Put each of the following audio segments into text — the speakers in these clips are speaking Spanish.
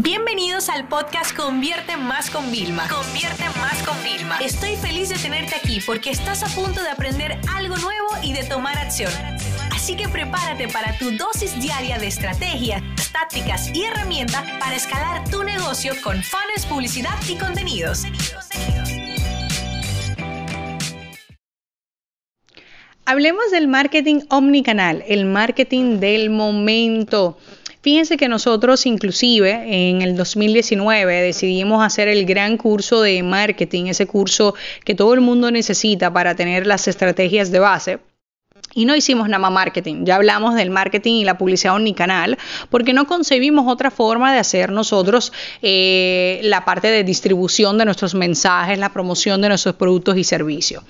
Bienvenidos al podcast Convierte Más con Vilma. Convierte Más con Vilma. Estoy feliz de tenerte aquí porque estás a punto de aprender algo nuevo y de tomar acción. Así que prepárate para tu dosis diaria de estrategias, tácticas y herramientas para escalar tu negocio con fans, publicidad y contenidos. Hablemos del marketing omnicanal, el marketing del momento. Fíjense que nosotros inclusive en el 2019 decidimos hacer el gran curso de marketing, ese curso que todo el mundo necesita para tener las estrategias de base y no hicimos nada marketing, ya hablamos del marketing y la publicidad omnicanal, porque no concebimos otra forma de hacer nosotros eh, la parte de distribución de nuestros mensajes, la promoción de nuestros productos y servicios.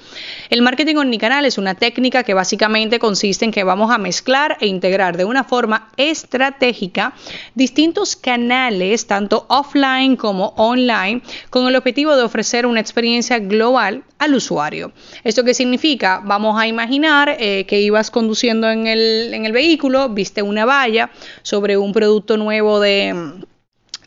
El marketing omnicanal es una técnica que básicamente consiste en que vamos a mezclar e integrar de una forma estratégica distintos canales, tanto offline como online, con el objetivo de ofrecer una experiencia global al usuario. ¿Esto qué significa? Vamos a imaginar eh, que ibas conduciendo en el, en el vehículo, viste una valla sobre un producto nuevo de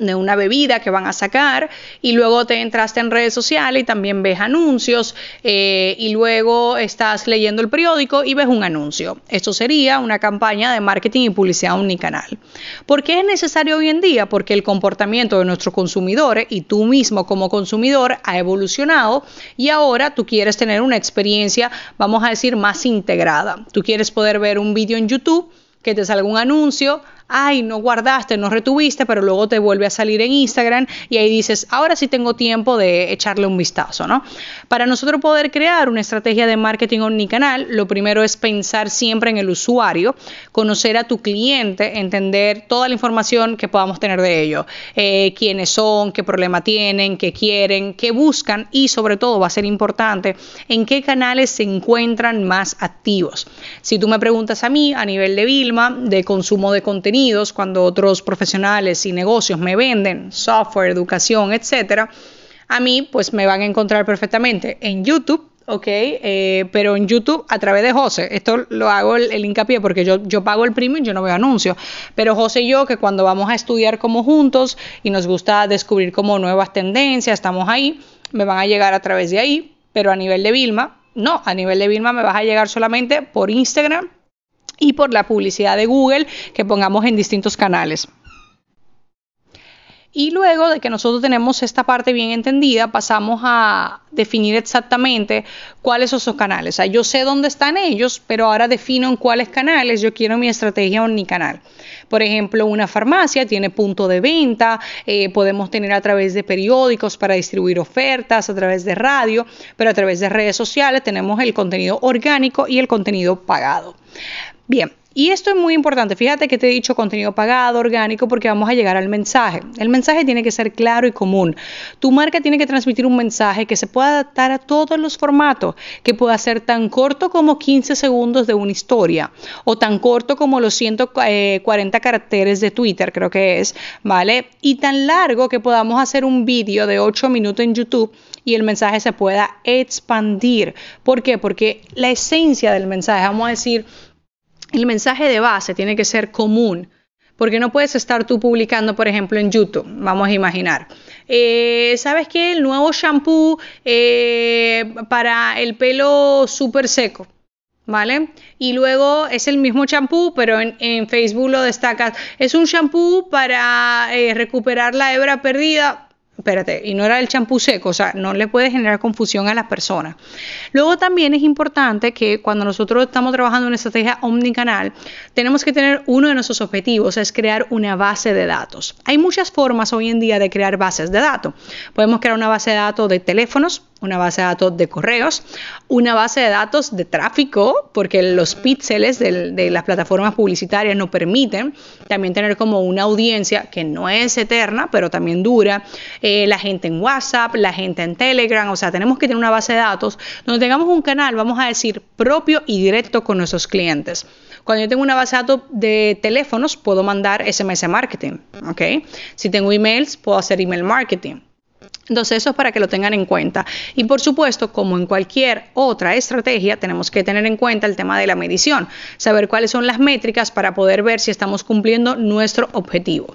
de una bebida que van a sacar y luego te entraste en redes sociales y también ves anuncios eh, y luego estás leyendo el periódico y ves un anuncio. Esto sería una campaña de marketing y publicidad omnicanal. ¿Por qué es necesario hoy en día? Porque el comportamiento de nuestros consumidores y tú mismo como consumidor ha evolucionado y ahora tú quieres tener una experiencia, vamos a decir, más integrada. Tú quieres poder ver un vídeo en YouTube que te salga un anuncio, ay, no guardaste, no retuviste, pero luego te vuelve a salir en Instagram y ahí dices, ahora sí tengo tiempo de echarle un vistazo, ¿no? Para nosotros poder crear una estrategia de marketing omnicanal, lo primero es pensar siempre en el usuario, conocer a tu cliente, entender toda la información que podamos tener de ellos, eh, quiénes son, qué problema tienen, qué quieren, qué buscan y sobre todo va a ser importante en qué canales se encuentran más activos. Si tú me preguntas a mí a nivel de Vilma, de consumo de contenido, cuando otros profesionales y negocios me venden software, educación, etcétera, a mí pues me van a encontrar perfectamente en YouTube, ¿ok? Eh, pero en YouTube a través de José. Esto lo hago el, hincapié porque yo, yo pago el premium, yo no veo anuncios. Pero José y yo, que cuando vamos a estudiar como juntos y nos gusta descubrir como nuevas tendencias, estamos ahí, me van a llegar a través de ahí. Pero a nivel de Vilma, no, a nivel de Vilma me vas a llegar solamente por Instagram y por la publicidad de Google que pongamos en distintos canales. Y luego de que nosotros tenemos esta parte bien entendida, pasamos a definir exactamente cuáles son esos canales. O sea, yo sé dónde están ellos, pero ahora defino en cuáles canales yo quiero mi estrategia omnicanal. Por ejemplo, una farmacia tiene punto de venta, eh, podemos tener a través de periódicos para distribuir ofertas, a través de radio, pero a través de redes sociales tenemos el contenido orgánico y el contenido pagado. Bien, y esto es muy importante. Fíjate que te he dicho contenido pagado, orgánico, porque vamos a llegar al mensaje. El mensaje tiene que ser claro y común. Tu marca tiene que transmitir un mensaje que se pueda adaptar a todos los formatos, que pueda ser tan corto como 15 segundos de una historia o tan corto como los 140 eh, caracteres de Twitter, creo que es, ¿vale? Y tan largo que podamos hacer un vídeo de 8 minutos en YouTube y el mensaje se pueda expandir. ¿Por qué? Porque la esencia del mensaje, vamos a decir, el mensaje de base tiene que ser común, porque no puedes estar tú publicando, por ejemplo, en YouTube, vamos a imaginar. Eh, ¿Sabes qué? El nuevo shampoo eh, para el pelo súper seco. ¿Vale? Y luego es el mismo champú, pero en, Facebook lo destacas. Es un champú para eh, recuperar la hebra perdida espérate, y no era el champú seco, o sea, no le puede generar confusión a las personas. Luego también es importante que cuando nosotros estamos trabajando en una estrategia omnicanal, tenemos que tener uno de nuestros objetivos, es crear una base de datos. Hay muchas formas hoy en día de crear bases de datos. Podemos crear una base de datos de teléfonos, una base de datos de correos, una base de datos de tráfico, porque los píxeles de, las plataformas publicitarias nos permiten también tener como una audiencia que no es eterna, pero también dura, eh, la gente en WhatsApp, la gente en Telegram, o sea, tenemos que tener una base de datos donde tengamos un canal, vamos a decir, propio y directo con nuestros clientes. Cuando yo tengo una base de datos de teléfonos, puedo mandar SMS marketing, ¿ok? Si tengo emails, puedo hacer email marketing. Entonces eso es para que lo tengan en cuenta. Y por supuesto, como en cualquier otra estrategia, tenemos que tener en cuenta el tema de la medición, saber cuáles son las métricas para poder ver si estamos cumpliendo nuestro objetivo.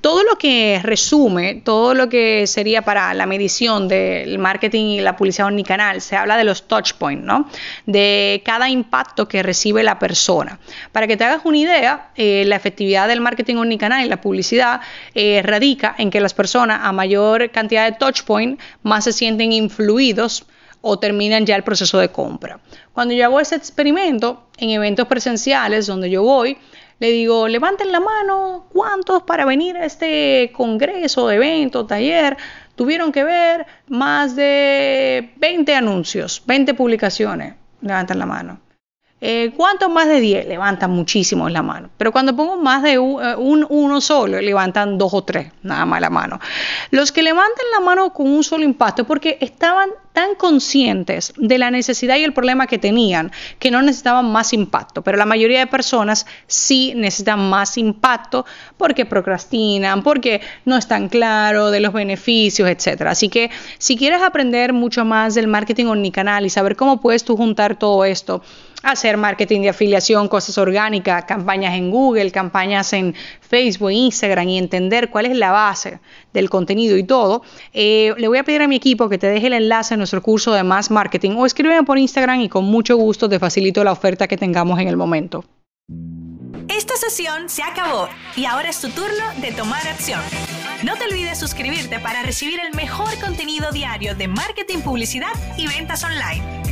Todo lo que resume, todo lo que sería para la medición del marketing y la publicidad omnicanal, se habla de los touch points, ¿no? De cada impacto que recibe la persona. Para que te hagas una idea, eh, la efectividad del marketing omnicanal y la publicidad eh, radica en que las personas a mayor cantidad de touch points más se sienten influidos o terminan ya el proceso de compra. Cuando yo hago ese experimento en eventos presenciales donde yo voy, le digo, levanten la mano, ¿cuántos para venir a este congreso, evento, taller? Tuvieron que ver más de 20 anuncios, 20 publicaciones. Levanten la mano. Eh, ¿Cuántos más de 10? Levantan muchísimo la mano. Pero cuando pongo más de eh, un, uno solo, levantan dos o tres, nada más la mano. Los que levantan la mano con un solo impacto, porque estaban tan conscientes de la necesidad y el problema que tenían que no necesitaban más impacto, pero la mayoría de personas sí necesitan más impacto porque procrastinan, porque no están claros de los beneficios, etcétera. Así que si quieres aprender mucho más del marketing omnicanal y saber cómo puedes tú juntar todo esto, hacer marketing de afiliación, cosas orgánicas, campañas en Google, campañas en Facebook, Instagram y entender cuál es la base del contenido y todo, eh, le voy a pedir a mi equipo que te deje el enlace a nuestro curso de más marketing o escríbeme por Instagram y con mucho gusto te facilito la oferta que tengamos en el momento. Esta sesión se acabó y ahora es tu turno de tomar acción. No te olvides suscribirte para recibir el mejor contenido diario de marketing, publicidad y ventas online.